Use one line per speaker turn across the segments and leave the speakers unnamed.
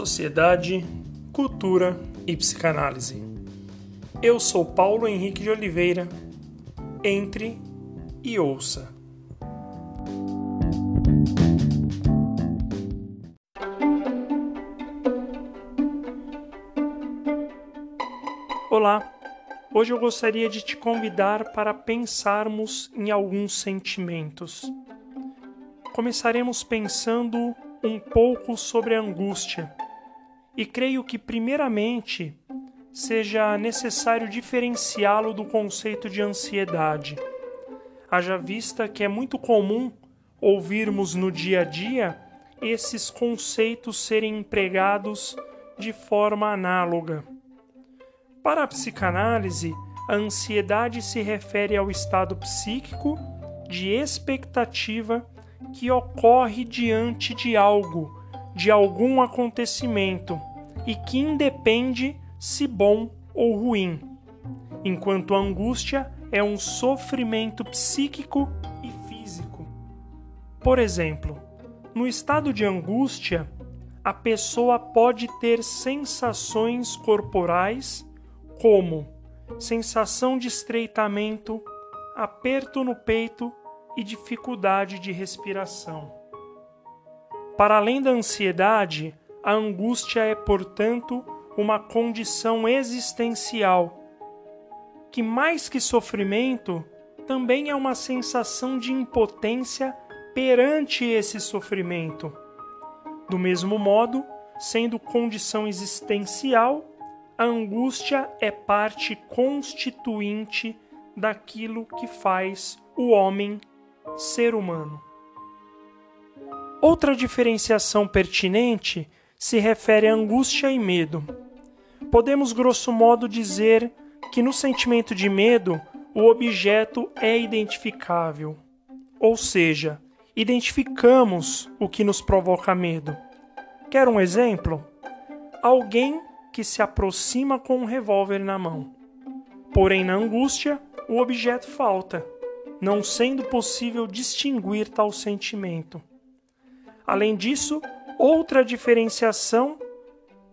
sociedade, cultura e psicanálise. Eu sou Paulo Henrique de Oliveira. Entre e ouça. Olá, hoje eu gostaria de te convidar para pensarmos em alguns sentimentos. Começaremos pensando um pouco sobre a angústia e creio que, primeiramente, seja necessário diferenciá-lo do conceito de ansiedade. Haja vista que é muito comum ouvirmos no dia a dia esses conceitos serem empregados de forma análoga. Para a psicanálise, a ansiedade se refere ao estado psíquico de expectativa que ocorre diante de algo, de algum acontecimento, e que independe se bom ou ruim, enquanto a angústia é um sofrimento psíquico e físico. Por exemplo, no estado de angústia, a pessoa pode ter sensações corporais como sensação de estreitamento, aperto no peito e dificuldade de respiração. Para além da ansiedade, a angústia é, portanto, uma condição existencial, que mais que sofrimento, também é uma sensação de impotência perante esse sofrimento. Do mesmo modo, sendo condição existencial, a angústia é parte constituinte daquilo que faz o homem ser humano. Outra diferenciação pertinente se refere à angústia e medo. Podemos, grosso modo, dizer que no sentimento de medo o objeto é identificável, ou seja, identificamos o que nos provoca medo. Quer um exemplo? Alguém que se aproxima com um revólver na mão. Porém, na angústia, o objeto falta não sendo possível distinguir tal sentimento. Além disso, outra diferenciação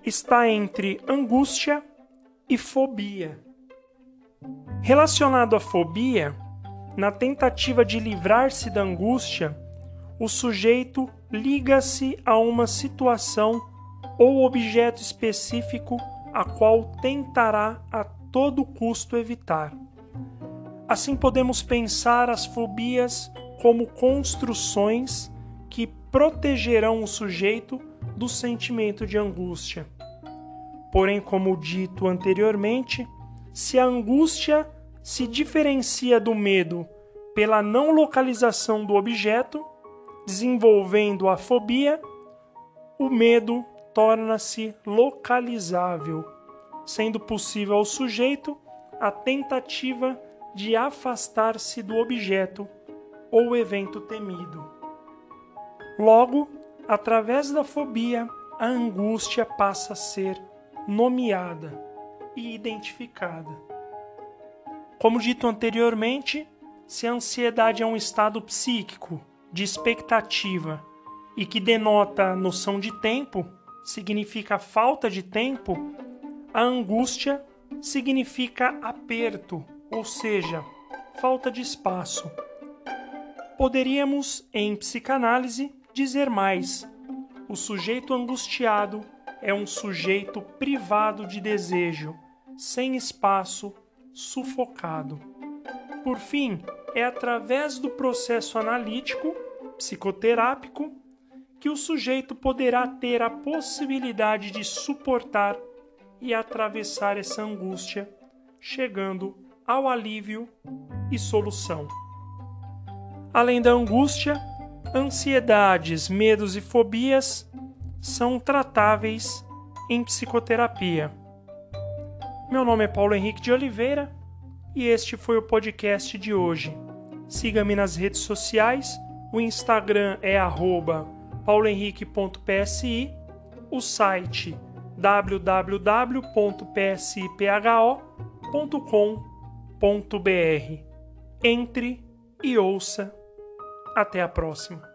está entre angústia e fobia. Relacionado à fobia, na tentativa de livrar-se da angústia, o sujeito liga-se a uma situação ou objeto específico a qual tentará a todo custo evitar. Assim podemos pensar as fobias como construções que protegerão o sujeito do sentimento de angústia. Porém, como dito anteriormente, se a angústia se diferencia do medo pela não localização do objeto, desenvolvendo a fobia, o medo torna-se localizável, sendo possível ao sujeito a tentativa de afastar-se do objeto ou evento temido. Logo, através da fobia, a angústia passa a ser nomeada e identificada. Como dito anteriormente, se a ansiedade é um estado psíquico de expectativa e que denota noção de tempo, significa falta de tempo, a angústia significa aperto ou seja, falta de espaço. Poderíamos, em psicanálise, dizer mais: o sujeito angustiado é um sujeito privado de desejo, sem espaço, sufocado. Por fim, é através do processo analítico, psicoterápico, que o sujeito poderá ter a possibilidade de suportar e atravessar essa angústia, chegando ao alívio e solução. Além da angústia, ansiedades, medos e fobias são tratáveis em psicoterapia. Meu nome é Paulo Henrique de Oliveira e este foi o podcast de hoje. Siga-me nas redes sociais. O Instagram é paulohenrique.psi, o site www.psipho.com br Entre e ouça. Até a próxima.